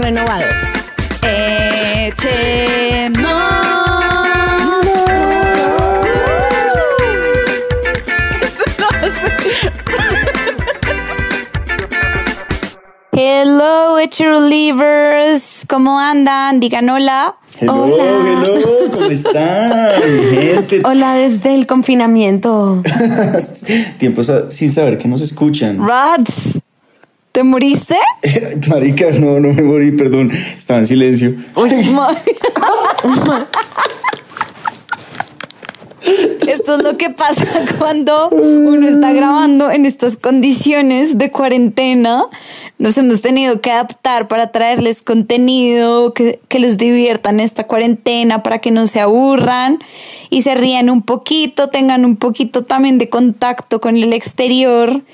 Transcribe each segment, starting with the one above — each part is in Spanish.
Renovados. Echemos. Hello, Echelivers. ¿Cómo andan? Digan hola. Hello, hello, ¿cómo están, gente? Hola desde el confinamiento. Tiempo sa- sin saber que nos escuchan. Rats. ¿Te moriste? Marica, no, no me morí, perdón. Estaba en silencio. Uy. Esto es lo que pasa cuando uno está grabando en estas condiciones de cuarentena. Nos hemos tenido que adaptar para traerles contenido que, que les diviertan esta cuarentena, para que no se aburran y se rían un poquito, tengan un poquito también de contacto con el exterior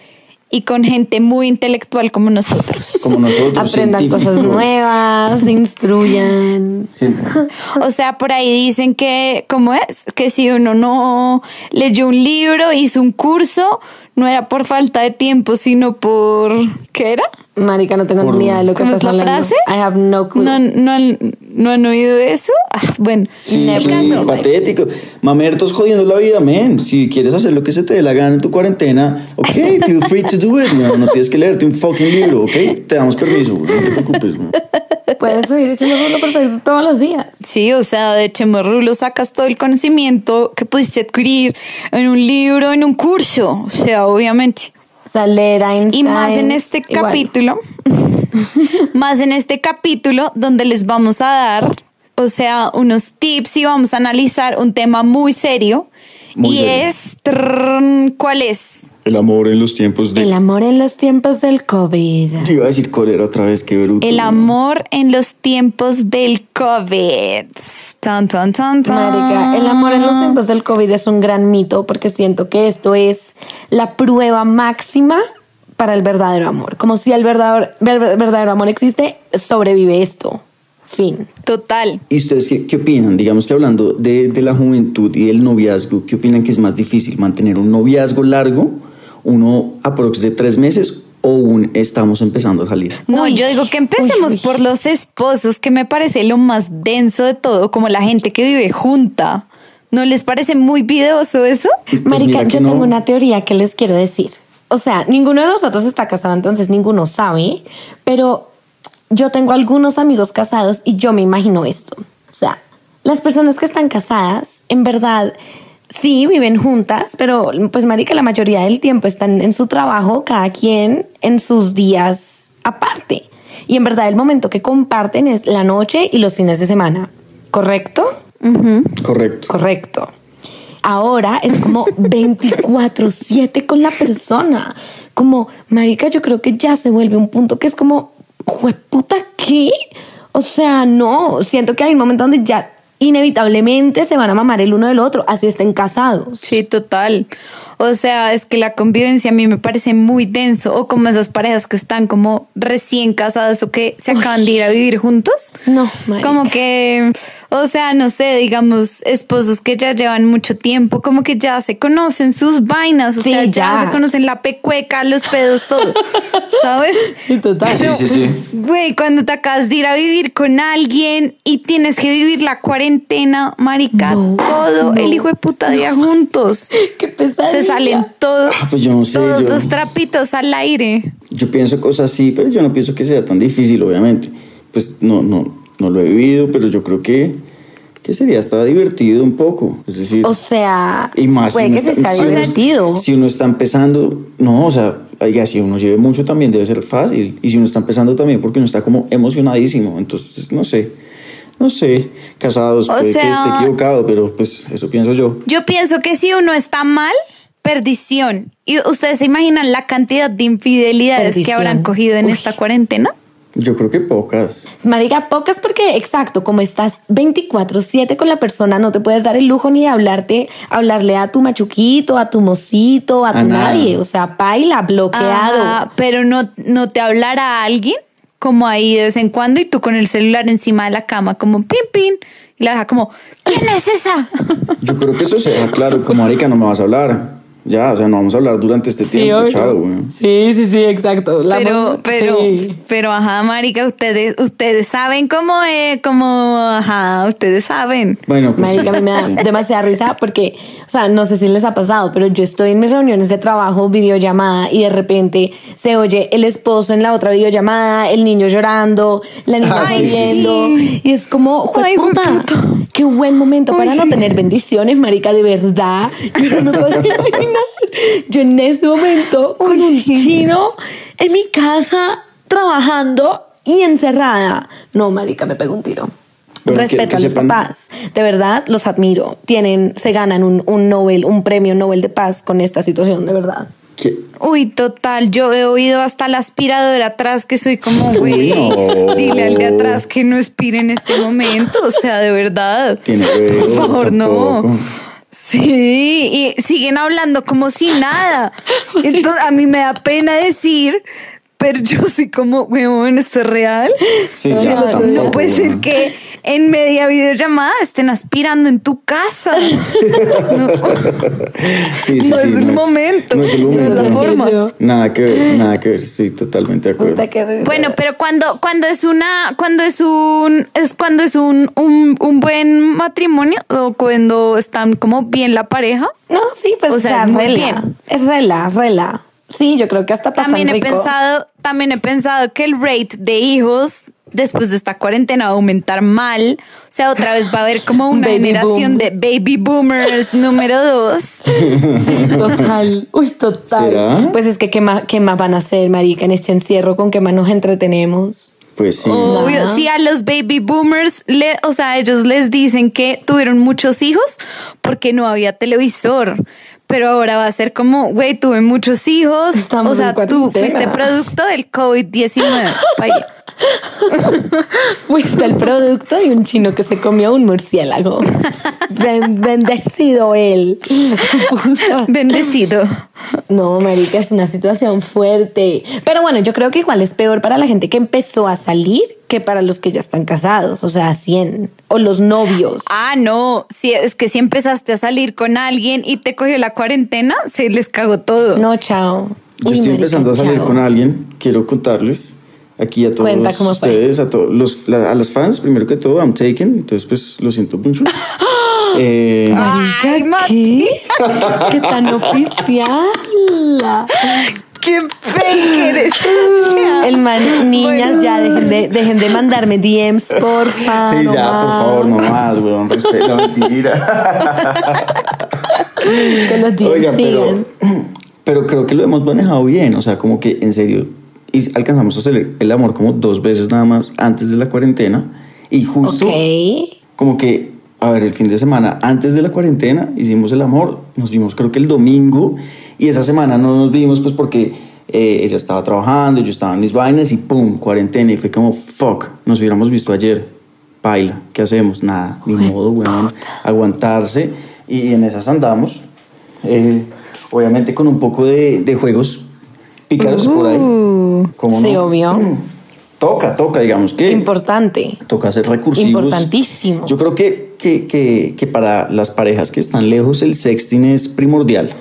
y con gente muy intelectual como nosotros. Como nosotros. Aprendan cosas nuevas, se instruyan. Sí. O sea, por ahí dicen que, ¿cómo es? Que si uno no leyó un libro, hizo un curso, no era por falta de tiempo, sino por... ¿Qué era? Marica, no tengo Por- ni idea de lo que ¿Cómo es estás la hablando. frase? I have no clue. ¿No, han- no, han, ¿No han oído eso? Ah, bueno, Sí, el sí, caso. patético. Mamertos jodiendo la vida, men. Si quieres hacer lo que se te dé la gana en tu cuarentena, ok, feel free to do it. No, no tienes que leerte un fucking libro, ok. Te damos permiso, no te preocupes. güey. Puedes subir echando rulo perfecto todos los días. Sí, o sea, de Chemorrulo sacas todo el conocimiento que pudiste adquirir en un libro, en un curso. O sea, obviamente. O sea, leer Einstein. Y más en este igual. capítulo, más en este capítulo donde les vamos a dar, o sea, unos tips y vamos a analizar un tema muy serio. Muy y serio. es, trrrn, ¿cuál es? El amor en los tiempos de... El amor en los tiempos del COVID. Iba a decir cólera otra vez, qué bruto. El amor en los tiempos del COVID. Tan, tan, tan, tan. Marica, el amor en los tiempos del COVID es un gran mito porque siento que esto es la prueba máxima para el verdadero amor. Como si el verdadero, ver- verdadero amor existe, sobrevive esto. Fin. Total. ¿Y ustedes qué, qué opinan? Digamos que hablando de, de la juventud y del noviazgo, ¿qué opinan que es más difícil? ¿Mantener un noviazgo largo, uno aprox de tres meses o un estamos empezando a salir? No, Uy, yo digo que empecemos uy, uy. por los esposos, que me parece lo más denso de todo, como la gente que vive junta. ¿No les parece muy videoso eso? Pues Marica, yo no. tengo una teoría que les quiero decir. O sea, ninguno de nosotros está casado, entonces ninguno sabe, pero yo tengo algunos amigos casados y yo me imagino esto. O sea, las personas que están casadas, en verdad, sí viven juntas, pero pues marica, la mayoría del tiempo están en su trabajo, cada quien en sus días aparte. Y en verdad el momento que comparten es la noche y los fines de semana. ¿Correcto? Correcto. Correcto. Ahora es como 24/7 con la persona. Como, marica, yo creo que ya se vuelve un punto que es como, puta, ¿qué? O sea, no, siento que hay un momento donde ya inevitablemente se van a mamar el uno del otro, así estén casados. Sí, total. O sea, es que la convivencia a mí me parece muy denso. O como esas parejas que están como recién casadas o que se acaban de ir a vivir juntos. No, marica. Como que, o sea, no sé, digamos, esposos que ya llevan mucho tiempo, como que ya se conocen sus vainas, o Sí, sea, ya. ya. se conocen la pecueca, los pedos, todo, ¿sabes? Sí, total. Sí, sí, sí. Güey, cuando te acabas de ir a vivir con alguien y tienes que vivir la cuarentena, marica, No, todo el hijo de puta día juntos. Qué pesadilla. Se salen todos, Ah, pues yo no sé, todos yo- los trapitos al aire. Yo pienso cosas así, pero yo no pienso que sea tan difícil, obviamente. Pues no, no, no lo he vivido, pero yo creo que, que sería hasta divertido un poco. Es decir, O sea, y más puede si uno que se está- sea si uno- divertido. si uno está empezando, no, o sea, oiga, si uno lleve mucho también debe ser fácil. Y si uno está empezando también porque uno está como emocionadísimo. Entonces, no sé, no sé, casados, O puede que esté equivocado, pero pues eso pienso yo. Yo pienso que si uno está mal, perdición. Y ustedes se imaginan la cantidad de infidelidades que habrán cogido en Uy. esta cuarentena. Yo creo que pocas. Marica, pocas porque, exacto, como estás 24-7 con la persona, no te puedes dar el lujo ni de hablarte, hablarle a tu machuquito, a tu mocito, a, A tu nada. nadie. O sea, baila, bloqueado. Ajá, pero no, no te hablará alguien como ahí de vez en cuando y tú con el celular encima de la cama como pin pin y la deja como ¿quién es esa? Yo creo que eso sea claro, como marica no me vas a hablar. Ya, o sea, no vamos a hablar durante este tiempo, chao, güey. Sí, sí, sí, exacto. La pero pero sí. pero ajá marica ustedes ustedes saben cómo es como ajá ustedes saben Bueno, pues Marica, a mí me da sí. demasiada risa porque, o sea, no sé si les ha pasado, pero yo estoy en mis reuniones de trabajo, videollamada, y de repente se oye el esposo en la otra videollamada, el niño llorando, la niña Ah, sí, riendo, sí. y es como, Ay, puta, qué buen momento Ay, para no sí. tener bendiciones, marica, de verdad. Yo no me Yo en este momento con un sí. chino en mi casa trabajando y encerrada. No, marica, me pego un tiro. Bueno, Respeto que- a que los sepan- papás. De verdad, los admiro. Tienen, se ganan un, un Nobel, un premio Nobel de paz con esta situación, de verdad. ¿Qué? Uy, total, yo he oído hasta la aspiradora atrás que soy como, güey, no. dile al de atrás que no expire en este momento, o sea, de verdad. Tiene Por favor, tampoco. no. Sí, y siguen hablando como si nada. Entonces, a mí me da pena decir, pero yo soy como, weón, ¿esto es real? Sí, No, ya, no, tampoco, No puede ser que en media videollamada estén aspirando en tu casa. No, Sí, sí, no sí, es el momento. No es el No es momento. la forma. Yo- Nada que ver, nada que ver, sí, totalmente de acuerdo. Bueno, pero cuando, cuando es una, cuando es un, es cuando es un, un, un buen matrimonio o cuando están como bien la pareja. No, sí, pues O sea, sea, es rela. bien. Es rela, rela. Sí, yo creo que hasta pasan También he rico. pensado, también he pensado que el rate de hijos después de esta cuarentena va a aumentar mal. O sea, otra vez va a haber como una Baby generación boom. de baby boomers número dos. Sí, total. Uy, total. ¿Será? Pues es que ¿qué más, qué más van a hacer, marica, en este encierro? ¿Con qué más nos entretenemos? Pues sí. Obvio, Ajá. si a los baby boomers, le, o sea, ellos les dicen que tuvieron muchos hijos porque no había televisor. Pero ahora va a ser como, güey, tuve muchos hijos. Estamos o sea, tú fuiste producto del COVID-19. Fuiste el producto de un chino que se comió un murciélago. Ben- bendecido él. Bendecido. No, marica, es una situación fuerte. Pero bueno, yo creo que igual es peor para la gente que empezó a salir que para los que ya están casados, o sea, 100 o los novios. Ah, no. Si es que si empezaste a salir con alguien y te cogió la cuarentena, se les cagó todo. No, chao. Yo Uy, estoy marica, empezando a salir chao. con alguien, quiero contarles aquí a todos Cuenta cómo fue. ustedes, a todos los, la- a las fans, primero que todo, I'm taken, entonces pues lo siento mucho. Eh, Marica, Ay, Mati. ¿qué? ¿Qué tan oficial? ¡Qué fake eres! El man, niñas, ya dejen de, dejen de mandarme DMs, porfa. sí, no ya, por favor, no más, weón, respeto, mentira. Que los DMs Oigan, pero, sigan. pero creo que lo hemos manejado bien, o sea, como que en serio, y alcanzamos a hacer el amor como dos veces nada más antes de la cuarentena, y justo Ok. como que, a ver, el fin de semana antes de la cuarentena hicimos el amor, nos vimos creo que el domingo, y esa semana no nos vimos pues porque eh, ella estaba trabajando, yo estaba en mis vainas, y pum, cuarentena, y fue como, fuck, nos hubiéramos visto ayer, baila, ¿qué hacemos? Nada, ni modo, weón, aguantarse, y en esas andamos, eh, obviamente con un poco de, de juegos pícaros por ahí. ¿Cómo Sí, no? obvio. Toca, toca, digamos que... Importante. Toca ser recursivos. Importantísimo. Yo creo que, que, que, que para las parejas que están lejos el sexting es primordial.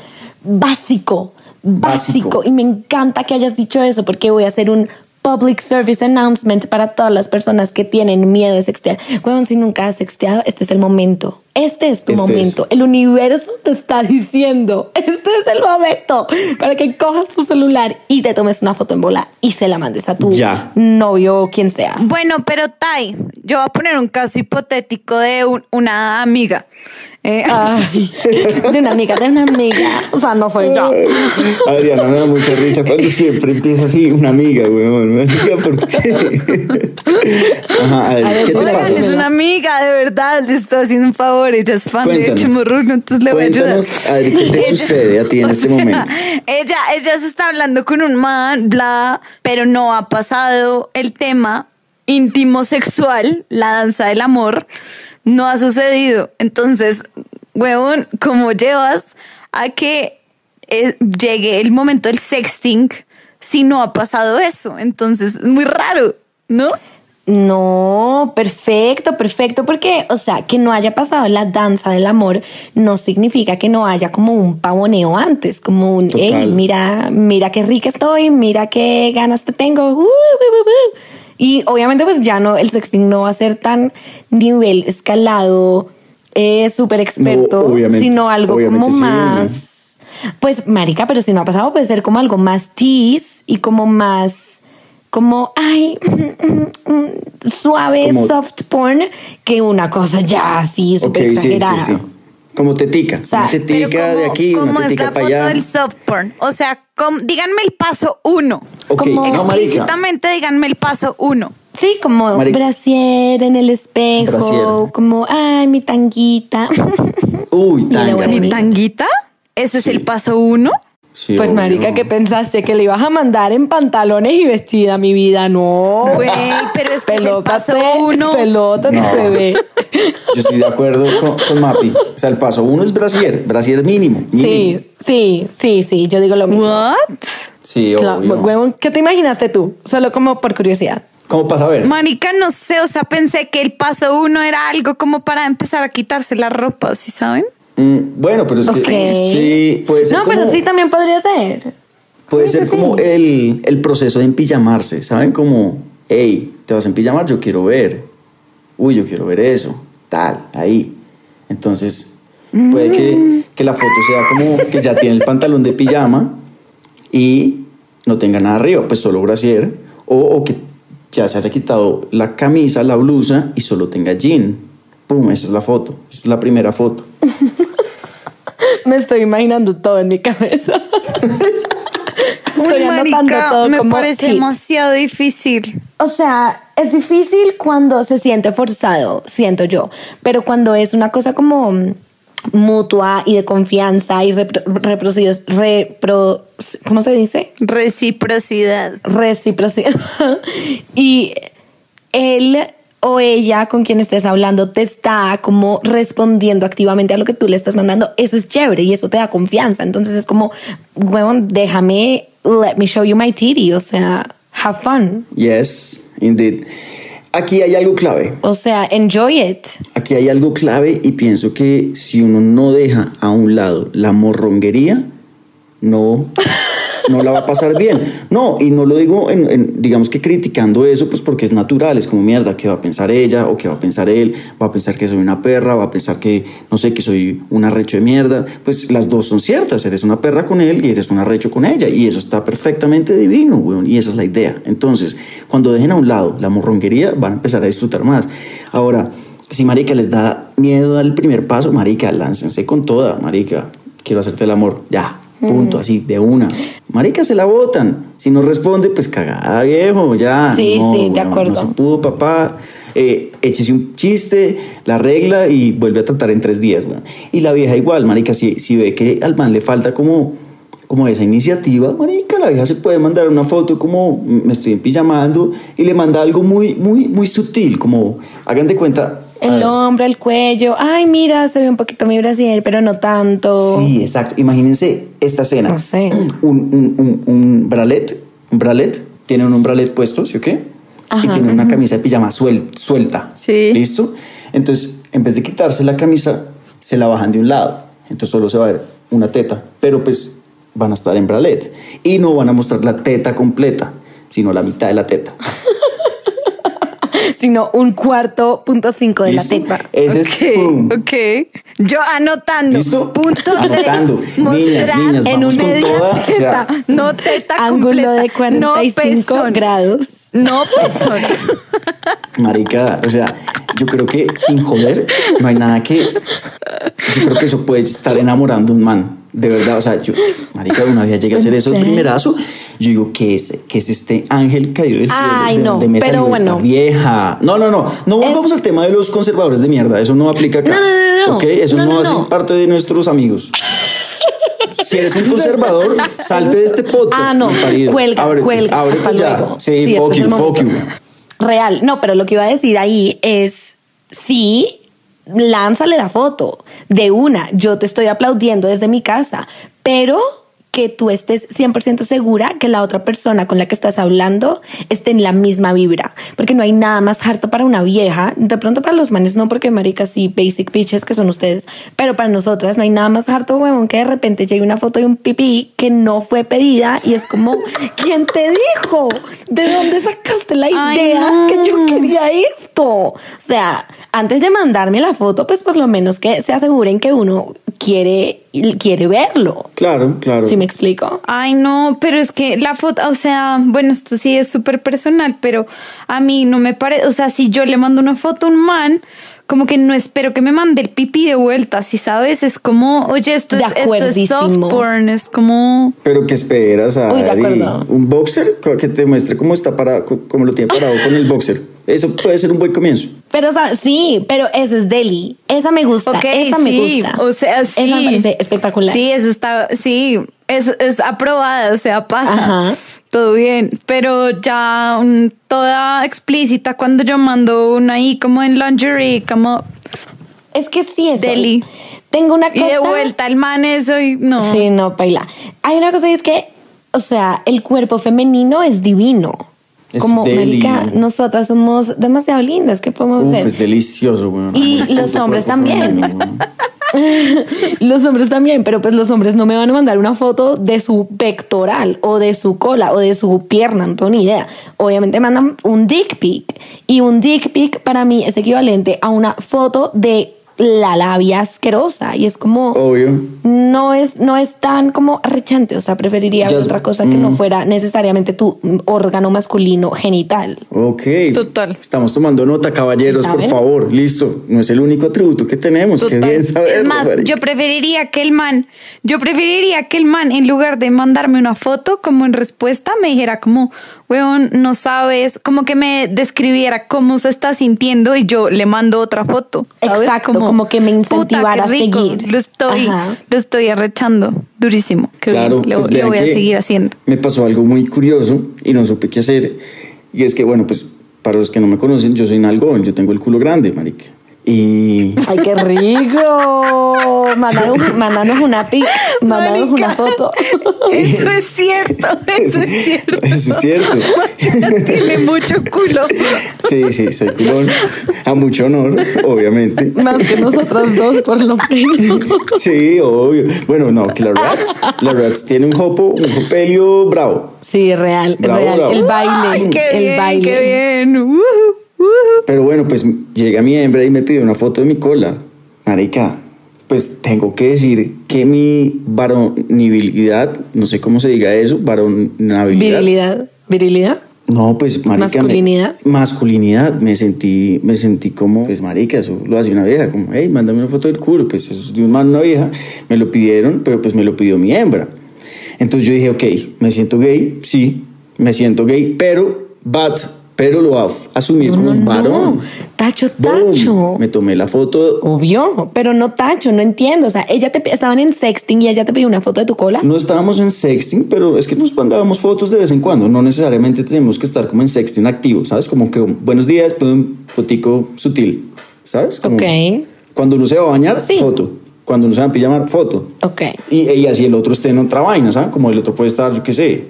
Básico, básico. Básico. Y me encanta que hayas dicho eso porque voy a hacer un public service announcement para todas las personas que tienen miedo de sextear. Huevón, si nunca has sexteado, este es el momento. Este es tu Este momento. es. El universo te está diciendo, este es el momento para que cojas tu celular y te tomes una foto en bola y se la mandes a tu Ya. novio o quien sea. Bueno, pero Tai, yo voy a poner un caso hipotético de un- una amiga. Eh, Ay, de una amiga, de una amiga. O sea, no soy yo. Adriana me da mucha risa cuando siempre empieza así, una amiga, weón. Una amiga, ¿por qué? Ajá, a ver, A ver, ¿qué te oigan, Oigan, pasó? es una amiga, de verdad, le estoy haciendo un favor ella es fan Cuéntanos. de Chimurruno, entonces le voy a ayudar. Cuéntanos, Adri, ¿qué te Ella- sucede a ti en este sea, momento? Ella, ella se está hablando con un man, bla, pero no ha pasado el tema íntimo sexual, la danza del amor, no ha sucedido. Entonces, huevón, ¿cómo llevas a que eh, llegue el momento del sexting si no ha pasado eso? Entonces, es muy raro, ¿no? No, perfecto, perfecto, porque, o sea, que no haya pasado la danza del amor no significa que no haya como un pavoneo antes, como un, hey, mira, mira qué rica estoy, mira qué ganas te tengo. uh, uh, uh, uh". Y obviamente pues ya no, el sexting no va a ser tan nivel escalado, eh, súper experto, No, sino algo como sí. más... Pues, marica, pero si no ha pasado, puede ser como algo más tease y como más, como, ay, suave, Como- soft porn, que una cosa ya así, súper sí, sí, exagerada. sí. Como tetica. sea, una Pero tetica de ¿cómo- aquí, una es tetica la para foto allá. del soft porn? O sea, com- díganme el paso uno. Ok, como- no, marica. Explícitamente díganme el paso uno. Sí, como Marica. brasier en el espejo, Brasier. como, ay, mi tanguita. Uy, tanga. ¿Mi tanguita? ¿Eso es Sí. el paso uno? Sí, pues, obvio. marica, ¿qué pensaste? ¿Que le ibas a mandar en pantalones y vestida, mi vida? No. Güey, pero es que es el paso uno. pelótate, No. bebé. Yo estoy de acuerdo con, con Mapi. O sea, el paso uno es brasier. Brasier mínimo. mínimo. Sí, sí, sí, sí, yo digo lo mismo. ¿What? Sí, Claro, obvio. ¿Qué te imaginaste tú? Solo como por curiosidad. ¿Cómo pasa a ver? Marica, no sé, o sea, pensé que el paso uno era algo como para empezar a quitarse la ropa, ¿sí saben? Mm, bueno, pero es que sí, puede ser No, como, pero sí también podría ser. puede sí, ser sí, como sí. El, el proceso de empijamarse, ¿saben? Como, hey, te vas a empijamar, yo quiero ver. Uy, yo quiero ver eso. Tal, ahí. Entonces, puede que, que la foto sea como que ya tiene el pantalón de pijama y no tenga nada arriba, pues solo brasier. O, o que ya se haya quitado la camisa, la blusa y solo tenga jean. Pum, esa es la foto. Esa es la primera foto. Me estoy imaginando todo en mi cabeza. estoy Uy, marica, todo me como parece demasiado difícil. O sea, es difícil cuando se siente forzado, siento yo, pero cuando es una cosa como mm, mutua y de confianza y repro, repro- repro- ¿cómo se dice? Reciprocidad. Reciprocidad. y él o ella con quien estés hablando te está como respondiendo activamente a lo que tú le estás mandando, eso es chévere y eso te da confianza. Entonces es como, huevón, déjame, let me show you my titty, o sea, have fun. Yes, indeed. Aquí hay algo clave. O sea, enjoy it. Aquí hay algo clave y pienso que si uno no deja a un lado la morronguería, no, no la va a pasar bien. No, y no lo digo, en, digamos que criticando eso, pues porque es natural, es como mierda, ¿qué va a pensar ella o qué va a pensar él? Va a pensar que soy una perra, va a pensar que, no sé, que soy un arrecho de mierda. Pues las dos son ciertas, eres una perra con él y eres un arrecho con ella, y eso está perfectamente divino, weón, y esa es la idea. Entonces, cuando dejen a un lado la morronguería, van a empezar a disfrutar más. Ahora, si marica les da miedo al primer paso, marica, láncense con toda, marica, quiero hacerte el amor, ya, punto, así, de una. Marica, se la botan. Si no responde, pues cagada, viejo, ya. Sí, no, sí, de acuerdo. No se pudo, papá. Eh, échese un chiste, la regla y vuelve a tratar en tres días, weón. Y la vieja igual, marica, si, si ve que al man le falta como como esa iniciativa, marica, la vieja se puede mandar una foto como me estoy empijamando y le manda algo muy, muy, muy sutil, como hagan de cuenta. El hombro, el cuello. Ay, mira, se ve un poquito mi brasier, pero no tanto. Sí, exacto. Imagínense esta escena. No sé. Un, un, un, un bralet, un bralet, tiene un bralet puesto, ¿sí o qué? y Ajá, tiene una camisa de pijama suel- suelta. Sí. ¿Listo? Entonces, en vez de quitarse la camisa, se la bajan de un lado. Entonces solo se va a ver una teta. Pero pues van a estar en bralet. Y no van a mostrar la teta completa, sino la mitad de la teta. Sino un cuarto punto cinco de ¿Listo? la teta. Ese es... ¡pum! Ok. Yo anotando. ¿Listo? Punto Anotando. tres. Niñas, niñas, en vamos una con media toda, o sea, teta. no teta Ángulo completa. de 45 no grados. No pezón. Marica, o sea, yo creo que sin joder, no hay nada que. Yo creo que eso puede estar enamorando a un man. De verdad, o sea, yo, Marica, una vez llegué a hacer ¿En eso el primerazo Yo digo, ¿qué es, qué es este ángel caído del cielo? Ay, ¿De no, dónde me pero salió esta bueno. vieja? No, no, no. No volvamos al tema de los conservadores de mierda. Eso no aplica acá. No, no, no. ¿Ok? Eso No, no, no, hace parte de nuestros amigos. Si eres un conservador, salte de este podcast. Ah, no, cuelga, Ábrete, cuelga. ábrete hasta ya. luego. Sí, este fuck es you, el fuck you. momento. Real. No, pero lo que iba a decir ahí es sí, lánzale la foto de una. Yo te estoy aplaudiendo desde mi casa, pero que tú estés 100% segura que la otra persona con la que estás hablando esté en la misma vibra, porque no hay nada más harto para una vieja, de pronto para los manes no, porque maricas sí, basic bitches que son ustedes, pero para nosotras no hay nada más harto, huevón, que de repente llegue una foto de un pipí que no fue pedida y es como, ¿quién te dijo? ¿De dónde sacaste la Ay, idea no. que yo quería esto? O sea, antes de mandarme la foto, pues por lo menos que se aseguren que uno quiere, quiere verlo. Claro, claro. ¿Sí me explico? Ay, no, pero es que la foto, o sea, bueno, esto sí es súper personal, pero a mí no me parece, o sea, si yo le mando una foto a un man, como que no espero que me mande el pipí de vuelta, si sabes, es como, oye, esto, De es, esto es soft porn, es como... Pero ¿qué esperas, Uy, de Ari? acuerdo. ¿Un boxer? Que te muestre cómo está parado, cómo lo tiene parado con el boxer. Eso puede ser un buen comienzo. Pero o sea, sí, pero ese es Deli. Esa me gusta. Ok, esa me sí, gusta. o sea, sí. Esa me parece espectacular. Sí, eso está, sí, es, es aprobada, o sea, pasa. Ajá. Todo bien, pero ya toda explícita cuando yo mando una ahí como en lingerie, como Es que sí es. Deli. Tengo una y cosa. de vuelta el man eso y no. Sí, no, baila. Hay una cosa y es que, o sea, el cuerpo femenino es divino. Es Como, marica, nosotras somos demasiado lindas. ¿Qué podemos Uf, hacer? es delicioso, güey. Y los hombres también. Los hombres también, pero pues los hombres no me van a mandar una foto de su pectoral o de su cola o de su pierna, no tengo ni idea. Obviamente mandan un dick pic y un dick pic para mí es equivalente a una foto de la labia asquerosa y es como Obvio. no es no es tan como arrechante, o sea, preferiría otra cosa que no mm. fuera necesariamente tu órgano masculino genital. Ok. Total. Estamos tomando nota, caballeros, ¿Sí por favor. Listo. No es el único atributo que tenemos. Qué Total. bien saberlo. es más, marica. yo preferiría que el man, yo preferiría que el man, en lugar de mandarme una foto, como en respuesta, me dijera como, weón, no sabes, como que me describiera cómo se está sintiendo y yo le mando otra foto. ¿sabes? Exacto, como que me "Puta, incentivara a seguir". Lo estoy, Ajá. lo estoy arrechando durísimo. Qué Claro, bien, lo, pues lo vean voy a que seguir haciendo. Me pasó algo muy curioso y no supe qué hacer. Y es que, bueno, pues para los que no me conocen, yo soy nalgón, yo tengo el culo grande, marica. Y Ay, qué rico. Mándanos una pic, mándanos Marica. una foto. Eso es cierto, eso es cierto. Eso es cierto. Tiene mucho culo. Sí, sí, soy culón. A mucho honor, obviamente. Más que nosotras dos, por lo menos. Sí, obvio. Bueno, no, que la Rats, la Rats tiene un jopo, un jopelio bravo. Sí, real, Bravo, real. bravo. El baile, Ay, qué el bien, baile. qué bien. Ujú. Pero bueno, pues llega mi hembra y me pide una foto de mi cola. Marica, pues tengo que decir que mi varonibilidad, no sé cómo se diga eso, varonabilidad. Virilidad. Virilidad. No, pues marica. me- Masculinidad. masculinidad. Me sentí, me sentí como, pues marica, eso lo hace una vieja, como, hey, mándame una foto del culo. Pues eso es de un man, una vieja. Me lo pidieron, pero pues me lo pidió mi hembra. Entonces yo dije, ok, me siento gay, sí, me siento gay, pero, but, pero lo voy a asumir No, como un no. varón. Tacho, tacho. Me tomé la foto. Obvio, pero no tacho, no entiendo. O sea, ella te estaban en sexting y ella te pidió una foto de tu cola. No estábamos en sexting, pero es que nos mandábamos fotos de vez en cuando. No necesariamente tenemos que estar como en sexting activo, ¿sabes? Como que buenos días, pum, fotico sutil, ¿sabes? Como Ok. Cuando uno se va a bañar, Sí. foto. Cuando uno se va a pijamar, foto. Ok. Y, y así el otro esté en otra vaina, ¿sabes? Como el otro puede estar, yo qué sé,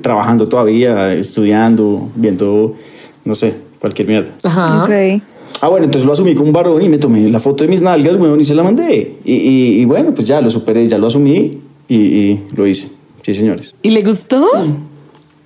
trabajando todavía, estudiando, viendo, no sé, cualquier mierda. Ajá. Ok. Ah, bueno, entonces lo asumí como un varón y me tomé la foto de mis nalgas, weón, y se la mandé. Y, y- y bueno, pues ya lo superé, ya lo asumí y, y lo hice. Sí, señores. ¿Y le gustó?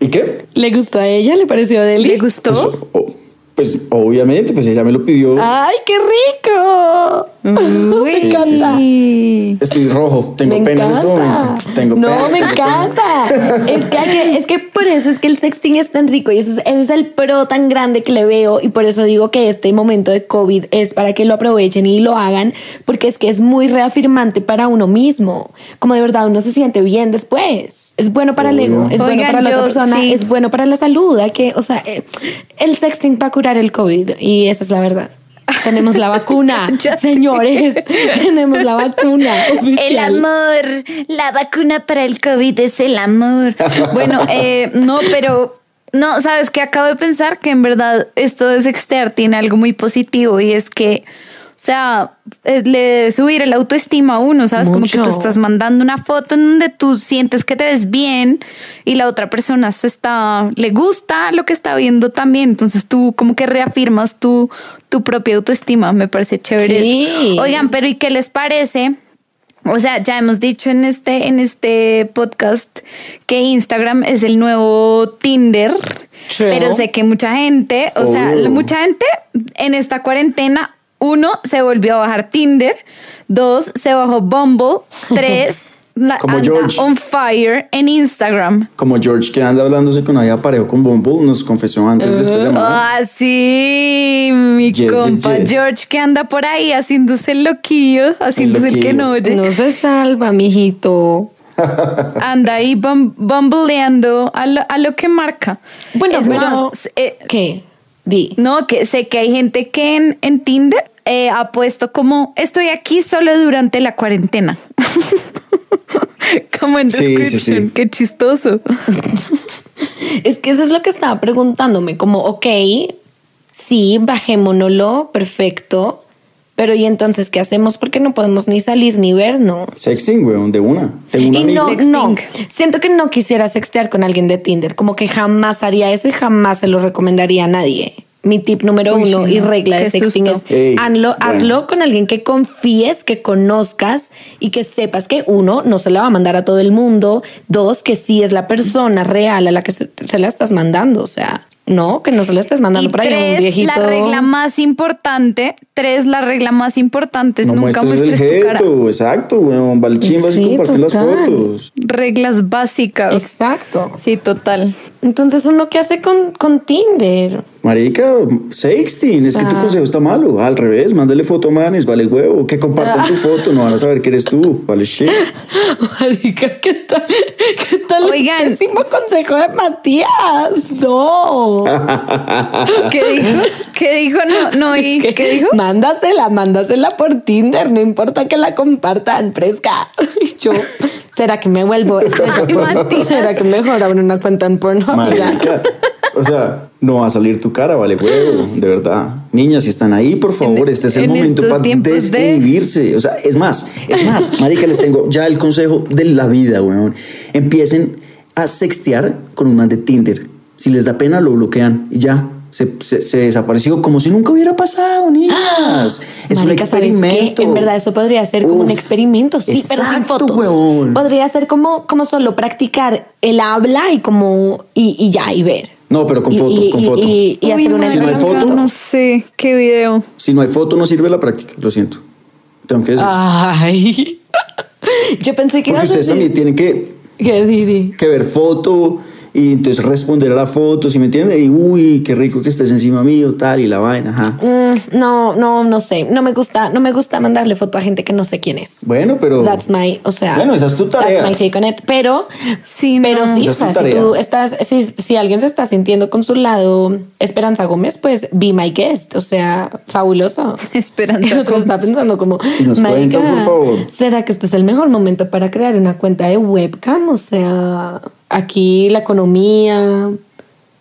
¿Y qué? ¿Le gustó a ella? ¿Le pareció deli? ¿Le gustó? Pues, pues obviamente, pues ella me lo pidió. ¡Ay, qué rico! Uy, Sí, sí, sí. Estoy rojo, tengo me pena en este encanta. momento. Tengo no, pena, me tengo pena. encanta. Es que, es que por eso es que el sexting es tan rico y eso es- ese es el pro tan grande que le veo y por eso digo que este momento de COVID es para que lo aprovechen y lo hagan porque es que es muy reafirmante para uno mismo. Como de verdad uno se siente bien después. Es bueno para el ego, es bueno para la otra persona, sí. es bueno para la salud. Hay que, o sea, eh, el sexting para curar el COVID y esa es la verdad. Tenemos la vacuna, señores. Tenemos la vacuna. El amor, la vacuna para el COVID es el amor. Bueno, eh, no, pero no, sabes que acabo de pensar que en verdad esto de sextear tiene algo muy positivo y es que, sea, eh, le debe subir el autoestima a uno, ¿sabes? Como que tú estás mandando una foto en donde tú sientes que te ves bien y la otra persona se está, le gusta lo que está viendo también. Entonces tú como que reafirmas tu, tu propia autoestima. Me parece chévere. Sí. eso. Oigan, pero ¿y qué les parece? O sea, ya hemos dicho en este, en este podcast que Instagram es el nuevo Tinder. True. Pero sé que mucha gente, o sea, Oh. mucha gente en esta cuarentena, uno, se volvió a bajar Tinder, dos, se bajó Bumble, tres, la, Como anda George. on fire en Instagram. Como George que anda hablándose con ella parejo con Bumble, nos confesó antes de esta llamada. Ah, sí, mi Yes, compa yes. George que anda por ahí haciéndose el loquillo, haciéndose el, que no oye. No se salva, mijito. anda ahí bum- bumbleando a lo, a lo que marca. Bueno, Es pero- más, eh, ¿Qué? Di. no, que sé que hay gente que en, en Tinder eh, ha puesto como estoy aquí solo durante la cuarentena. como en Sí, sí, description, sí. qué chistoso. Es que eso es lo que estaba preguntándome, como, ok, sí, bajémonoslo, perfecto, pero ¿y entonces qué hacemos? Porque no podemos ni salir ni ver, ¿no? Sexting, weón, de una. Tengo un Y no, no, siento que no quisiera sextear con alguien de Tinder, como que jamás haría eso y jamás se lo recomendaría a nadie. Mi tip número Uy, uno sí, y regla de sexting susto. es Ey, hazlo, bueno. hazlo con alguien que confíes, que conozcas y que sepas que uno, no se la va a mandar a todo el mundo, dos, que sí es la persona real a la que se, se la estás mandando, o sea, no, que no se la estés mandando Y por ahí a un tres, viejito. la regla más importante, tres, la regla más importante es No nunca muestres el tu cara. exacto, weón. Vale y Sí, compartir las fotos. Reglas básicas. Exacto. Sí, total. Entonces, ¿uno qué hace con, con Tinder? Marica, sexting, es que tu Ah. consejo está malo. Al revés, mándale foto a manes, vale huevo. Que compartan tu foto, no van a saber que eres tú, vale shit. Marica, ¿qué tal? ¿Qué tal? Oigan. el pésimo consejo de Matías. No. ¿Qué dijo? ¿Qué dijo? No, no. Que- ¿Qué dijo? Mándasela, mándasela por Tinder. No importa que la compartan, fresca. Y Yo, ¿será que me vuelvo? ¿Será que mejor abro una cuenta en Pornhub? Marica. O sea, no va a salir tu cara, vale huevo, de verdad. Niñas, si están ahí, por favor, En- este es el en momento para tiempos de-. O sea, es más, es más, marica, les tengo ya el consejo de la vida, weón. Empiecen a sextear con un man de Tinder. Si les da pena, lo bloquean y ya. Se, se- se desapareció como si nunca hubiera pasado, niñas. Es un Marica, ¿sabes qué? experimento. En verdad, eso podría ser como un experimento, sí, pero sin exacto, fotos. huevón. Podría ser como, como solo practicar el habla y como y, y ya, y ver. No, pero con foto, y, con y- foto. Y, y Uy, hacer una Si no hay foto. No sé, qué video. Si no hay foto, no sirve la práctica, lo siento. Tengo que decir. Ay. Yo pensé que Porque ibas a ustedes también decir... tienen que ¿Qué Didi? que ver foto y entonces responder a la foto, ¿sí me entiende? Y uy, qué rico que estés encima mío, tal, y la vaina, ajá. Mm, no, no, no sé. No me gusta, no me gusta mandarle foto a gente que no sé quién es. Bueno, pero. That's my, o sea. Bueno, esa es tu tarea. That's my take on it. Pero, Sí, pero no. sí, Esa o es tu sea, si tarea. tú estás, si, si alguien se está sintiendo con su lado Esperanza Gómez, pues be my guest. O sea, fabuloso. Esperanza El otro está pensando como, Y nos "Marica, cuenta, por favor". ¿será que este es el mejor momento para crear una cuenta de webcam? O sea, aquí la economía,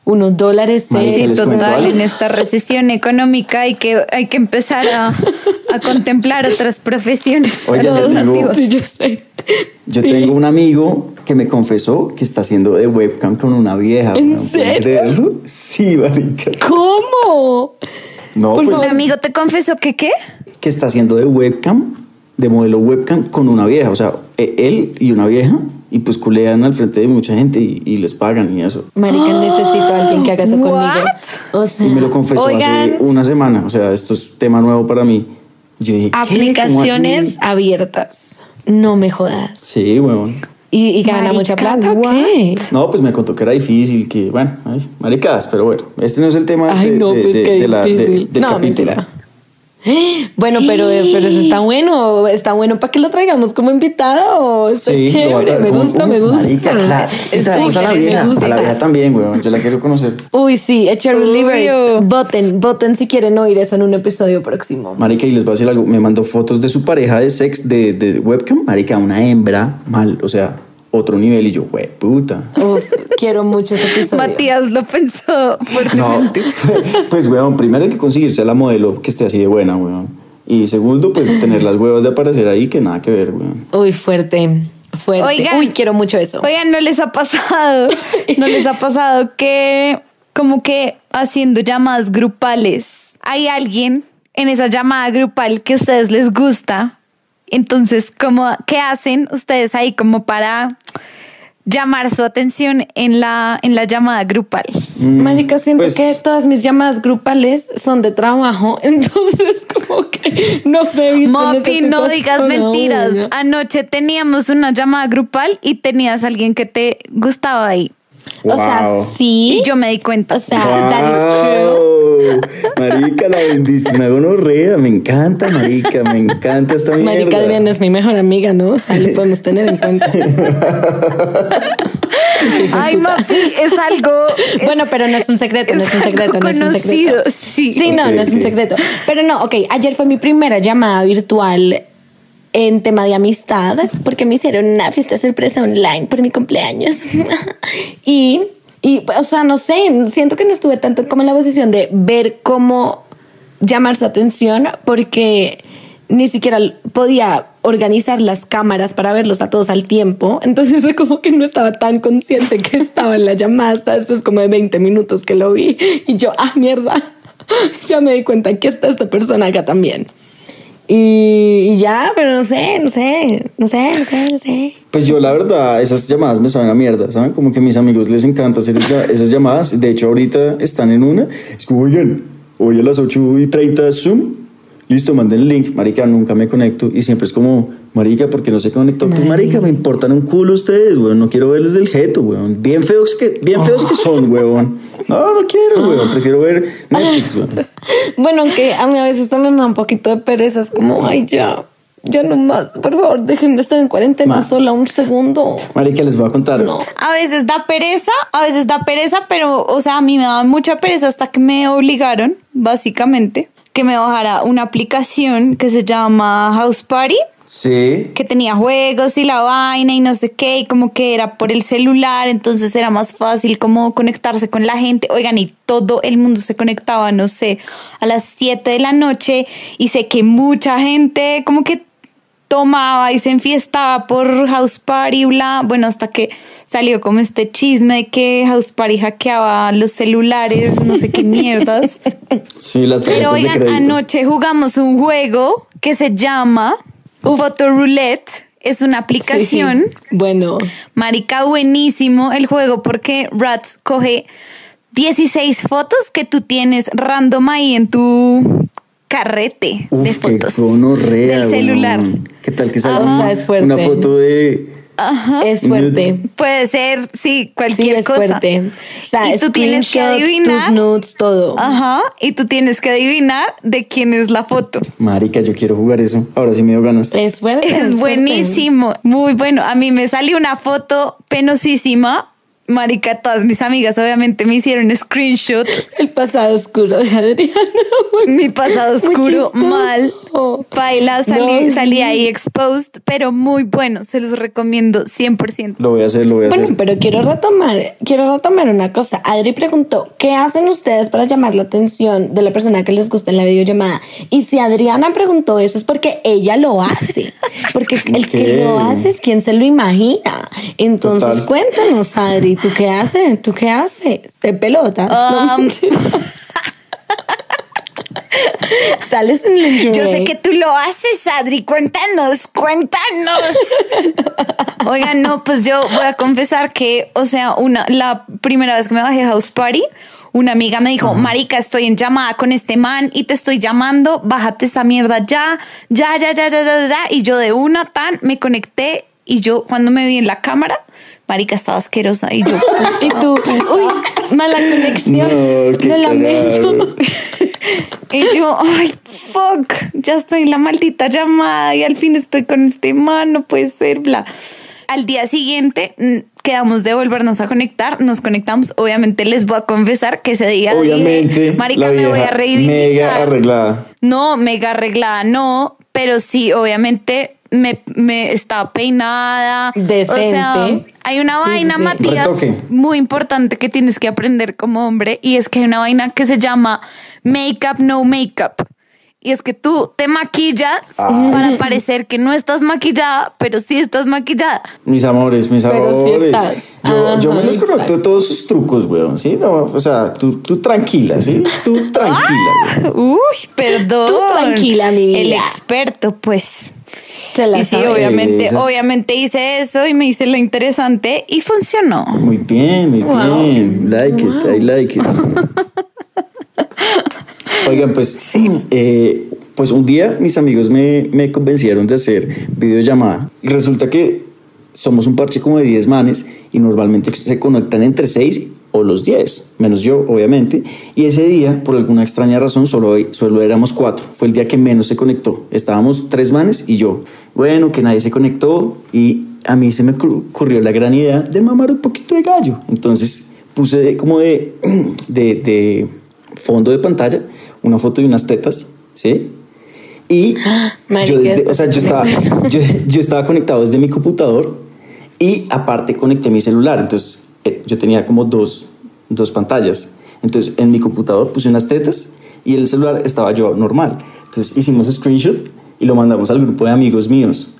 unos dólares Sí, total, en esta recesión económica hay que, hay que empezar a, a contemplar otras profesiones. Oye, yo tengo-. Sí, yo sé. Yo Sí. tengo un amigo que me confesó que está haciendo de webcam con una vieja. ¿En weón, ¿pueden serio? Sí, marica. ¿Cómo? No, Por pues, ¿Un amigo te confesó que qué? que está haciendo de webcam, de modelo webcam con una vieja. O sea, e- él y una vieja, y pues culean al frente de mucha gente y, y les pagan y eso. Marica, necesito a alguien que haga eso conmigo. What? O sea, Y me lo confesó oigan, hace una semana. O sea, esto es tema nuevo para mí. Yo dije, ¿qué? ¿Cómo Aplicaciones abiertas. No me jodas. Sí, weón. ¿Y, y gana mucha plata o qué? No, pues me contó que era difícil, que bueno, ay, maricadas, pero bueno, este no es el tema Ay, de, no, de- pues de- la- del no, capítulo. mentira. Bueno, pero, pero eso está bueno, está bueno para que lo traigamos como invitado. Está Sí, chévere, me gusta, me gusta. Marica, claro. Y traemos a la vieja, a la vieja también, weón. Yo la quiero conocer. Uy, sí, Echer. Livers. Voten, voten si quieren oír eso en un episodio próximo. Marica, y les voy a decir algo. Me mandó fotos de su pareja de sex, de, de webcam. Marica, una hembra, mal, o sea, otro nivel. Y yo, güey, puta. Uf, quiero mucho ese episodio. Matías lo pensó No, pues, weón, primero hay que conseguirse a la modelo que esté así de buena, weón. Y segundo, pues tener las huevas de aparecer ahí, que nada que ver, weón. Uy, fuerte, fuerte. Oigan. Uy, quiero mucho eso. Oigan, ¿no les ha pasado? ¿No les ha pasado que como que haciendo llamadas grupales hay alguien en esa llamada grupal que a ustedes les gusta? Entonces, ¿cómo, ¿qué hacen ustedes ahí como para llamar su atención en la, en la llamada grupal? Marica, siento pues- que todas mis llamadas grupales son de trabajo, entonces como que no me he visto en esa Mopi, no digas mentiras. Anoche teníamos una llamada grupal y tenías a alguien que te gustaba ahí. O sea, sí. Y yo me di cuenta. O sea, that is true. Marica, la bendísima gonorrea. Me encanta, marica. Me encanta esta mierda. Marica Adriana es mi mejor amiga, ¿no? O sea, lo podemos tener en cuenta. Ay, Mapi, es algo. es- Bueno, pero no es un secreto, no es un secreto, no es un conocido, secreto. sí. Sí, no, no es un secreto. Pero no, ok, ayer fue mi primera llamada virtual en tema de amistad, porque me hicieron una fiesta sorpresa online por mi cumpleaños. y, y, o sea, no sé, siento que no estuve tanto como en la posición de ver cómo llamar su atención, porque ni siquiera podía organizar las cámaras para verlos a todos al tiempo. Entonces como que no estaba tan consciente que estaba en la llamada hasta después como de 20 minutos que lo vi. Y yo, ah, mierda, ya me di cuenta que está esta persona acá también. Y, y ya, pero no sé, no sé, no sé, no sé, no sé. Pues yo la verdad, esas llamadas me saben a mierda, ¿saben? Como que a mis amigos les encanta hacer esa- esas llamadas. De hecho, ahorita están en una. Es como, oigan, hoy a las 8 y 30 Zoom. Listo, manden el link. Marica, nunca me conecto. Y siempre es como, marica, ¿por qué no se conectó? Pues, marica, me importan un culo ustedes, weón. No quiero verles del jeto, weón. Bien feos que, bien feos que son, weón. No, no quiero, weón. Prefiero ver Netflix. Bueno, aunque a mí a veces también me da un poquito de pereza, es como, ay, ya, ya no más, por favor, déjenme estar en cuarentena Ma. sola un segundo. Marica, les voy a contar. No. A veces da pereza, a veces da pereza, pero, o sea, a mí me daba mucha pereza hasta que me obligaron, básicamente, que me bajara una aplicación que se llama House Party. Sí. que tenía juegos y la vaina y no sé qué, y como que era por el celular, entonces era más fácil como conectarse con la gente. Oigan, y todo el mundo se conectaba, no sé, a las 7 de la noche y sé que mucha gente como que tomaba y se enfiestaba por House Party, bla, bueno, hasta que salió como este chisme de que House Party hackeaba los celulares, no sé qué mierdas. Sí, las Pero oigan, anoche jugamos un juego que se llama Photo Roulette. Es una aplicación. Sí. Bueno, Marica, buenísimo el juego porque Rat coge 16 fotos que tú tienes random ahí en tu carrete de Uf, qué fotos gonorrea, del celular. ¿Qué tal que salga una, una foto de... es fuerte. Puede ser, sí, Sí, cualquier es cosa. fuerte. O sea, y tú tienes que adivinar. tus nudes, todo. Ajá, y tú tienes que adivinar de quién es la foto. Marica, yo quiero jugar eso. Ahora sí me dio ganas. Es fuerte. Es fuerte. buenísimo, muy bueno. A mí me salió una foto penosísima. Marica, todas mis amigas obviamente me hicieron screenshot. El pasado oscuro de Adriana. Mi pasado oscuro, mal. Baila, salí, No, salí sí. ahí exposed, pero muy bueno. Se los recomiendo 100%. Lo voy a hacer, lo voy a Bueno, hacer. pero quiero retomar, quiero retomar una cosa. Adri preguntó, ¿qué hacen ustedes para llamar la atención de la persona que les gusta en la videollamada? Y si Adriana preguntó eso es porque ella lo hace. Porque el que lo hace es quien se lo imagina. Entonces, Total. cuéntanos, Adri, ¿tú qué haces? ¿Tú qué haces? ¿De pelotas? Um. Sales en lingerie. Yo sé que tú lo haces, Adri. Cuéntanos, cuéntanos. Oigan, no, pues yo voy a confesar que, o sea, una, la primera vez que me bajé House Party una amiga me dijo, marica, estoy en llamada con este man y te estoy llamando, bájate esa mierda ya, ya, ya, ya, ya, ya, ya. Y yo de una tan me conecté y yo cuando me vi en la cámara, marica, estaba asquerosa y yo... Y tú, uy, mala conexión. No, qué Lo lamento. Y yo, ay, fuck, ya estoy en la maldita llamada y al fin estoy con este man, no puede ser, bla. Al día siguiente mm, quedamos de volvernos a conectar, nos conectamos, obviamente les voy a confesar que ese día dije, Obviamente, marica, la me voy a reivindicar. mega arreglada. No, mega arreglada, no, pero sí, obviamente me, me estaba peinada. Decente. O sea, hay una Sí, vaina, sí, sí. Matías, Retoque. muy importante que tienes que aprender como hombre y es que hay una vaina que se llama makeup no makeup. Y es que tú te maquillas Ay. para parecer que no estás maquillada, pero sí estás maquillada. Mis amores, mis Pero sí amores. estás. yo, yo me los conozco exacto. todos sus trucos, weón. ¿sí? No, o sea, tú, tú tranquila, ¿sí? Tú tranquila, weón. Uy, perdón. Tú tranquila, mi vida. El experto, pues. Se la y sí, sabe. obviamente, Esas- obviamente hice eso y me hice lo interesante y funcionó. Muy bien, muy Wow. bien. Like it, I like it. Oigan, pues, eh, pues un día mis amigos me, me convencieron de hacer videollamada. Y resulta que somos un parche como de 10 manes y normalmente se conectan entre 6 o los 10, menos yo, obviamente. Y ese día, por alguna extraña razón, solo, solo éramos 4. Fue el día que menos se conectó. Estábamos tres manes y yo. Bueno, que nadie se conectó y a mí se me ocur- ocurrió la gran idea de mamar un poquito de gallo. Entonces puse de- como de, de, de fondo de pantalla una foto de unas tetas, ¿sí? Y yo, desde- o sea, yo estaba, yo, yo estaba conectado desde mi computador y aparte conecté mi celular. Entonces eh, yo tenía como dos, dos pantallas. Entonces en mi computador puse unas tetas y el celular estaba yo normal. Entonces hicimos screenshot y lo mandamos al grupo de amigos míos.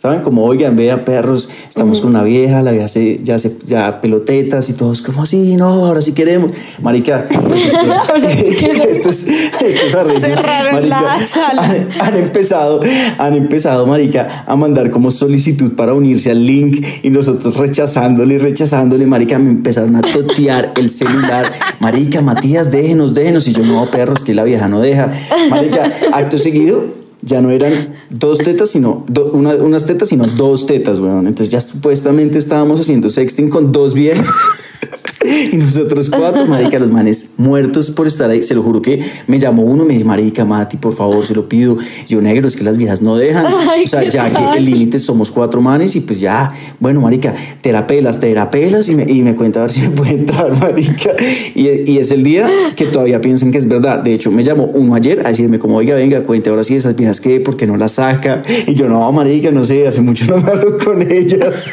¿Saben? Como, oigan, vean perros, estamos con una vieja, la vieja se, ya se ya pelotetas y todos como así, no, ahora sí queremos. Marica, pues esto, esto es, esto es la sala. han, han empezado, han empezado, marica, a mandar como solicitud para unirse al link y nosotros rechazándole y rechazándole, marica, me empezaron a totear el celular. Marica, Matías, déjenos, déjenos. Y yo, no, perros, que la vieja no deja. Marica, acto seguido, ya no eran dos tetas, sino do- una- unas tetas, sino dos tetas, weón. Entonces ya supuestamente estábamos haciendo sexting con dos viejas. Y nosotros cuatro, marica, los manes muertos por estar ahí. Se lo juro que me llamó uno, me dijo, marica, Mati, por favor, se lo pido. Yo, negro, es que las viejas no dejan. Ay, o sea, ya que el límite somos cuatro manes y pues ya, bueno, marica, te la pelas, te la pelas y me, y me cuenta a ver si me puede entrar, marica. Y, y es el día que todavía piensan que es verdad. De hecho, me llamó uno ayer a decirme como, oiga, venga, cuente ahora sí esas viejas que, ¿por qué no las saca? Y yo, no, marica, no sé, hace mucho no me hablo con ellas.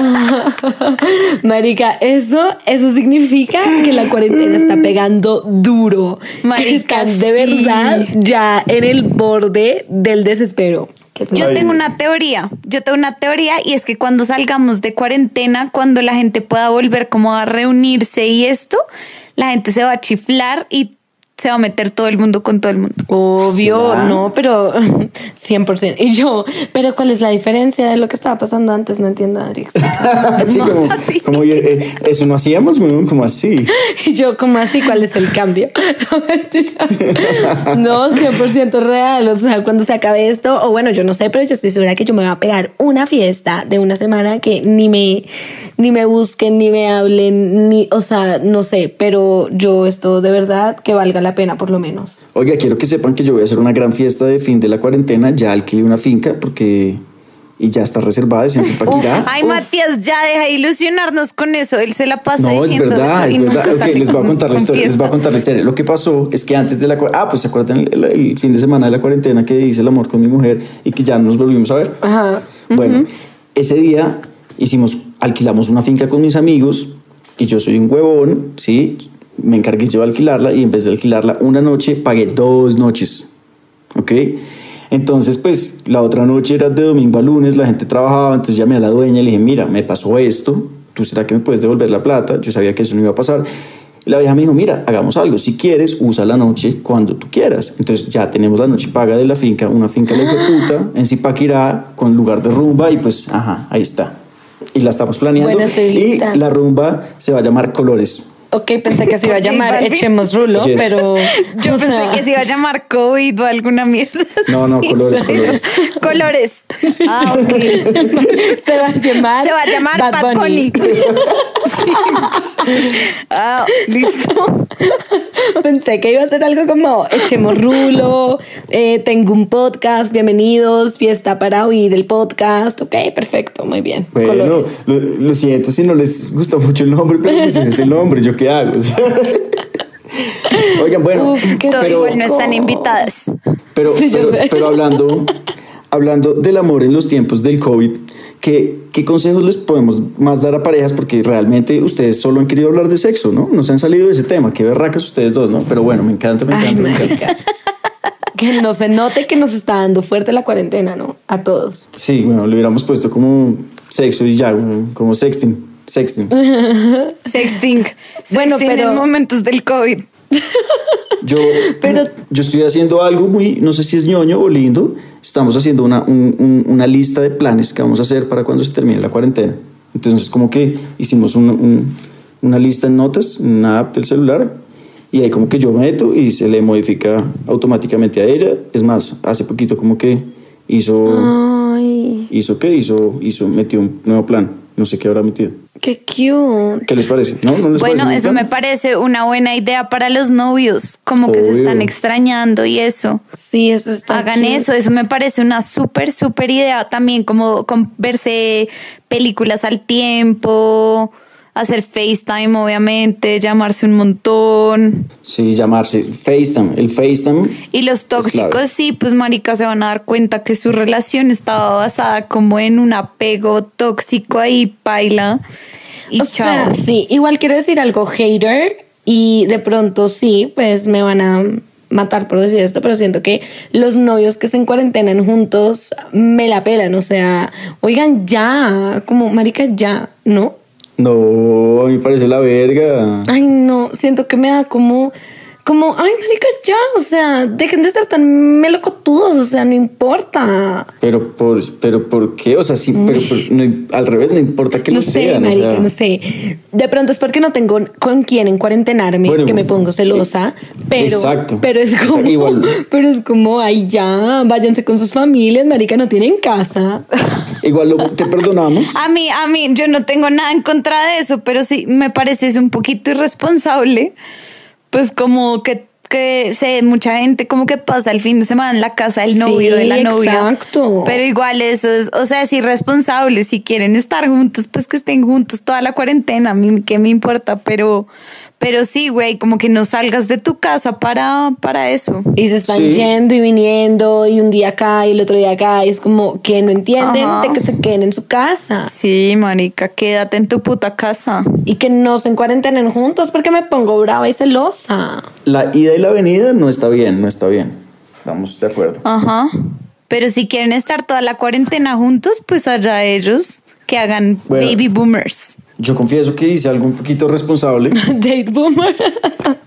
Marica, eso, eso significa que la cuarentena está pegando duro. Marica, que están de sí. verdad ya en el borde del desespero. Yo tengo una teoría, yo tengo una teoría y es que cuando salgamos de cuarentena, cuando la gente pueda volver como a reunirse y esto, la gente se va a chiflar y se va a meter todo el mundo con todo el mundo. Obvio, no, pero 100%. Y yo, pero ¿cuál es la diferencia de lo que estaba pasando antes? No entiendo, Adri. Así como, como eh, eh, eso no hacíamos, como así. Y yo, como así? ¿Cuál es el cambio? No, 100% real. O sea, cuando se acabe esto, o bueno, yo no sé, pero yo estoy segura que yo me voy a pegar una fiesta de una semana que ni me, ni me busquen, ni me hablen, ni, o sea, no sé, pero yo esto de verdad que valga la pena por lo menos. Oiga, quiero que sepan que yo voy a hacer una gran fiesta de fin de la cuarentena. Ya alquilé una finca porque. Y ya está reservada, es en Zipaquirá. Ay, Matías, ya deja de ilusionarnos con eso. Él se la pasa No, es diciendo verdad, eso es verdad. Ok, sale les voy a con- contar la historia. Les voy a contar la historia. Lo que pasó es que antes de la cuarentena. Ah, pues se acuerdan el, el- el fin de semana de la cuarentena que hice el amor con mi mujer y que ya nos volvimos a ver. Ajá. Bueno, ese día hicimos, alquilamos una finca con mis amigos y yo soy un huevón, ¿sí? Me encargué yo de alquilarla y en vez de alquilarla una noche, pagué dos noches, ¿ok? Entonces, pues la otra noche era de domingo a lunes, la gente trabajaba, entonces llamé a la dueña y le dije, mira, me pasó esto, ¿tú será que me puedes devolver la plata? Yo sabía que eso no iba a pasar. La vieja me dijo, mira, hagamos algo, si quieres, usa la noche cuando tú quieras. Entonces ya tenemos la noche paga de la finca, una finca de puta en Zipaquirá, con lugar de rumba y pues, ajá, ahí está. Y la estamos planeando. Bueno, y la rumba se va a llamar Colores. Ok, pensé que se iba a llamar. Echemos Rulo, Yes. pero. Yo o pensé sea, que se iba a llamar COVID o alguna mierda. No, no, colores, colores. Colores. Ah, ok. Se va a llamar. Se va a llamar Bad, Bunny. Sí. Ah, listo. Pensé que iba a ser algo como Echemos Rulo, eh, tengo un podcast, bienvenidos, fiesta para oír el podcast. Ok, perfecto, muy bien. Bueno, lo, lo siento si no les gusta mucho el nombre, pero pues ese es el nombre, ¿yo qué hago? Oigan, bueno, Uf, pero, igual no están invitadas. pero, Sí, pero, pero hablando, hablando del amor en los tiempos del COVID, ¿qué, ¿qué consejos les podemos más dar a parejas? Porque realmente ustedes solo han querido hablar de sexo, ¿no? No se han salido de ese tema. Qué berracas ustedes dos, ¿no? Pero bueno, me encanta, me Ay, encanta, me encanta. Que no se note que nos está dando fuerte la cuarentena, ¿no? A todos. Sí, bueno, le hubiéramos puesto como sexo y ya, como sexting. Sexting. Sexting. Bueno, Sexting pero- en momentos del COVID. Yo, Pero- yo estoy haciendo algo muy, no sé si es ñoño o lindo. Estamos haciendo una, un- un- una lista de planes que vamos a hacer para cuando se termine la cuarentena. Entonces, como que hicimos un- un- una lista en notas, en una app del celular, y ahí como que yo meto y se le modifica automáticamente a ella. Es más, hace poquito como que hizo, Ay, hizo qué, hizo, hizo, metió un nuevo plan. No sé qué habrá metido. qué cute. ¿Qué les parece? ¿No? ¿No les Bueno, parece eso me parece una buena idea para los novios, como que se están extrañando y eso. Sí, eso está Hagan cute. eso, eso me parece una súper, súper idea. También como con verse películas al tiempo, hacer FaceTime, obviamente, llamarse un montón. Sí, llamarse FaceTime. El FaceTime Y los tóxicos, sí, pues marica, se van a dar cuenta que su relación estaba basada como en un apego tóxico ahí, paila. Y o chao. sea, sí, igual quiero decir algo hater y de pronto sí, pues me van a matar por decir esto, pero siento que los novios que se encuarentenan juntos me la pelan, o sea, oigan ya, como marica ya, ¿no? No, a mí parece la verga. Ay, no, siento que me da como, como, ay, marica ya, o sea, dejen de ser tan melocotudos, o sea, no importa. Pero por, pero ¿por qué? O sea, sí, pero por- no- al revés, no importa que no lo sé, sean. o sea, no sé. De pronto es porque no tengo con quién en cuarentenarme Bueno, que me pongo celosa, pero, exacto. pero es Exacto, como, igual. pero es como, ay ya, váyanse con sus familias, marica, no tienen casa. Igual lo- te perdonamos. A mí, a mí, yo no tengo nada en contra de eso, pero sí me parece es un poquito irresponsable. Pues como que, que sé, mucha gente como que pasa el fin de semana en la casa del Sí, novio, de la novia. exacto. Pero igual eso es, o sea, es irresponsable. Si quieren estar juntos, pues que estén juntos toda la cuarentena. A mí qué me importa, pero, pero sí, güey, como que no salgas de tu casa para, para eso. Y se están Sí. yendo y viniendo, y un día acá y el otro día acá, y es como que no entienden Ajá. de que se queden en su casa Sí, marica, quédate en tu puta casa. y que no se encuarentenen juntos porque me pongo brava y celosa. La ida y la venida no está bien, no está bien. Estamos de acuerdo. Ajá. Pero si quieren estar toda la cuarentena juntos, pues allá ellos que hagan Bueno. baby boomers. Yo confieso que hice algo un poquito responsable. Date boomer.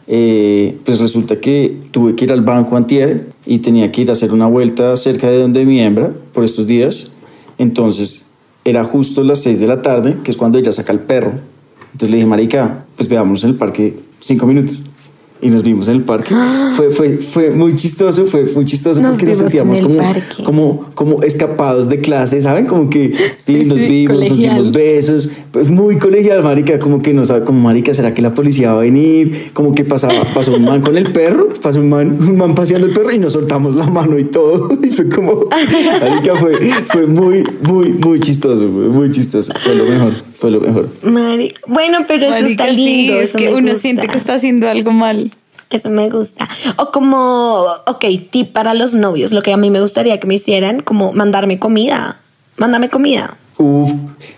Eh, pues resulta que tuve que ir al banco antier y tenía que ir a hacer una vuelta cerca de donde mi hembra por estos días. Entonces era justo las 6 de la tarde, que es cuando ella saca el perro. Entonces le dije, marica, pues veámonos en el parque cinco minutos. Y nos vimos en el parque. Fue, fue, fue muy chistoso, fue muy chistoso Nos porque nos sentíamos como, parque. como, como escapados de clase, ¿saben? Como que Sí, sí, nos vimos, nos dimos besos, pues muy colegial, marica, como que no sabe, como marica, ¿será que la policía va a venir? Como que pasaba, pasó un man con el perro, pasó un man, un man paseando el perro y nos soltamos la mano y todo, y fue como, marica, fue, fue muy, muy, muy chistoso, fue muy chistoso, fue lo mejor, fue lo mejor. Mari- Bueno, pero eso Marica, está lindo. sí, es eso que uno gusta. siente que está haciendo algo mal. Eso me gusta. O como, ok, tip para los novios. Lo que a mí me gustaría que me hicieran, como mandarme comida. Mándame comida. Uf,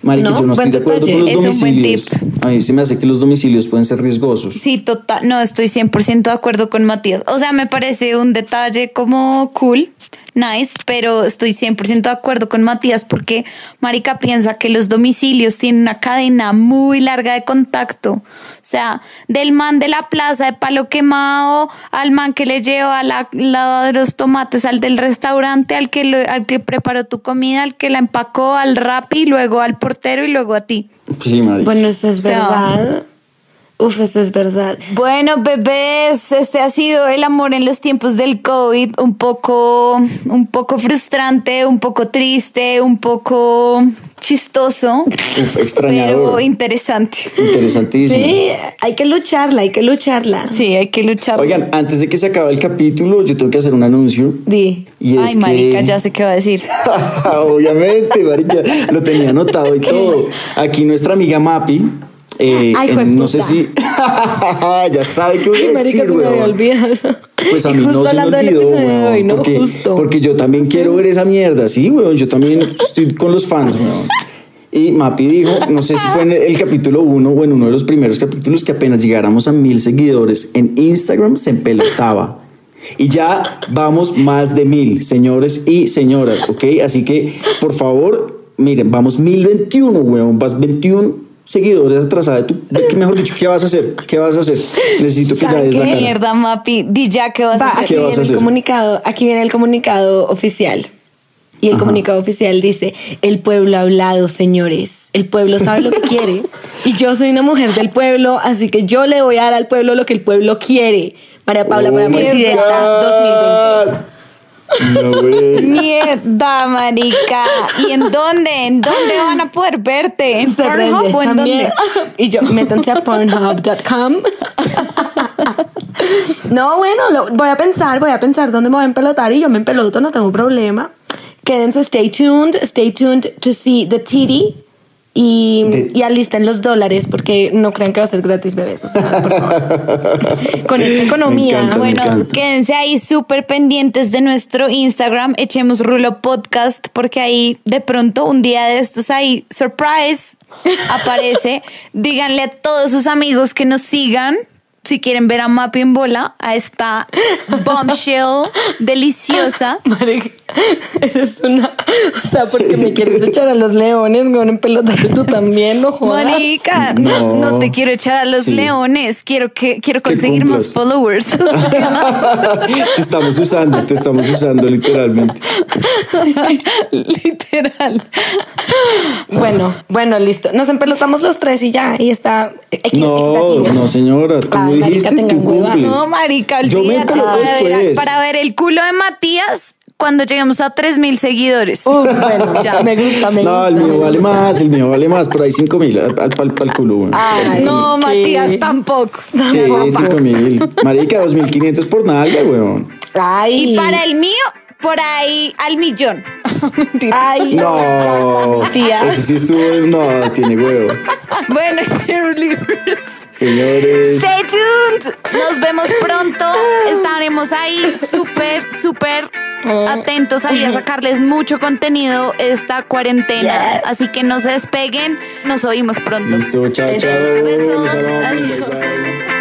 marica, No, yo no estoy de acuerdo con los. Es domicilios. A mí se me hace que los domicilios pueden ser riesgosos. Sí, total. No, estoy 100% de acuerdo con Matías. O sea, me parece un detalle como cool, nice, pero estoy 100% de acuerdo con Matías porque Marica piensa que los domicilios tienen una cadena muy larga de contacto. O sea, del man de la plaza de palo quemado al man que le lleva la, la de los tomates, al del restaurante, al que, lo- al que preparó tu comida, al que la empacó, al rapi, luego al portero y luego a ti. Pues sí, marica. Bueno, eso es O sea, verdad. Uf, eso es verdad. Bueno, bebés, este ha sido el amor en los tiempos del COVID, un poco, un poco frustrante, un poco triste, un poco chistoso, Uf, extrañador. pero interesante. Interesantísimo. Sí, hay que lucharla, hay que lucharla. Sí, hay que luchar. Oigan, antes de que se acabe el capítulo, yo tengo que hacer un anuncio. Di. Y es Ay, marica, que... ya sé qué va a decir. Obviamente, marica, lo tenía anotado y todo. Aquí nuestra amiga Mapi, eh, Ay, en- no sé si... ya sabe qué voy Ay, a marica, decir, se me había olvidado. Pues a mí no se me olvidó, weón, hoy, ¿no? porque, porque yo también quiero ver esa mierda, sí, weón, yo también estoy con los fans, weón. Y Mapi dijo, no sé si fue en el capítulo 1 o en uno de los primeros capítulos, que apenas llegáramos a mil seguidores en Instagram se empelotaba. Y ya vamos más de mil, señores y señoras, ¿ok? Así que, por favor, miren, vamos 1021, weón, vas 21 seguidores atrasada de tu... ¿qué- Mejor dicho, ¿qué vas a hacer? ¿Qué vas a hacer? Necesito que ya ¿Saben des la qué? cara. Mierda, Mapi, di ya qué vas Va, a hacer. aquí ¿Qué vas viene a el hacer? comunicado, aquí viene el comunicado oficial. Y el Ajá. comunicado oficial dice, el pueblo ha hablado, señores. El pueblo sabe lo que quiere. Y yo soy una mujer del pueblo, así que yo le voy a dar al pueblo lo que el pueblo quiere. María Paula para Oh my presidenta 2020. God. No, güey. Mierda, marica. ¿Y en dónde? ¿En dónde van a poder verte? ¿En Se Pornhub o en también. dónde? Y yo, métanse a pornhub.com. No, bueno, lo- voy a pensar, voy a pensar dónde me voy a empelotar y yo me empeloto, no tengo problema. Quédense, stay tuned, stay tuned to see the titty y, De- y alisten los dólares porque no crean que va a ser gratis, bebés. o sea, por favor. Con esta economía. encanta, Bueno, quédense ahí súper pendientes de nuestro Instagram, echemos Rulo Podcast, porque ahí de pronto un día de estos ahí, surprise, aparece. Díganle a todos sus amigos que nos sigan. Si quieren ver a Mapi en bola, a esta bombshell deliciosa. Marica, eres una. O sea, porque me quieres echar a los leones, con en pelotarte tú también, no jodas. Marica, no, No. te quiero echar a los Sí. leones, quiero que quiero conseguir más followers. te estamos usando, te estamos usando literalmente. Literal. Bueno, bueno, listo. Nos empelotamos los tres y ya, y está No, no, señora, tú dijiste, tengan tú cumples. No, marica, Yo me después. para ver el culo de Matías cuando lleguemos a 3000 seguidores. Uf, bueno, ya, me gusta, me No, gusta. el mío me vale gusta. más, el mío vale más, por ahí 5 mil al, al, pal- pal culo. güey. Ay, no, ¿qué? Matías, tampoco. mil. Sí, 5 mil. Marica, 2.500 por nalga, weón. Ay. Y para el mío, por ahí al millón. Ay, No, Tía. eso sí estuvo, no, tiene huevo. Bueno, Cheerleaders. Señores, Stay tuned. Nos vemos pronto. Estaremos ahí súper, súper atentos ahí a sacarles mucho contenido esta cuarentena. Yes. Así que no se despeguen. Nos oímos pronto. listo, chao, chao. Besos, besos. Los amamos, Adiós. bye, bye.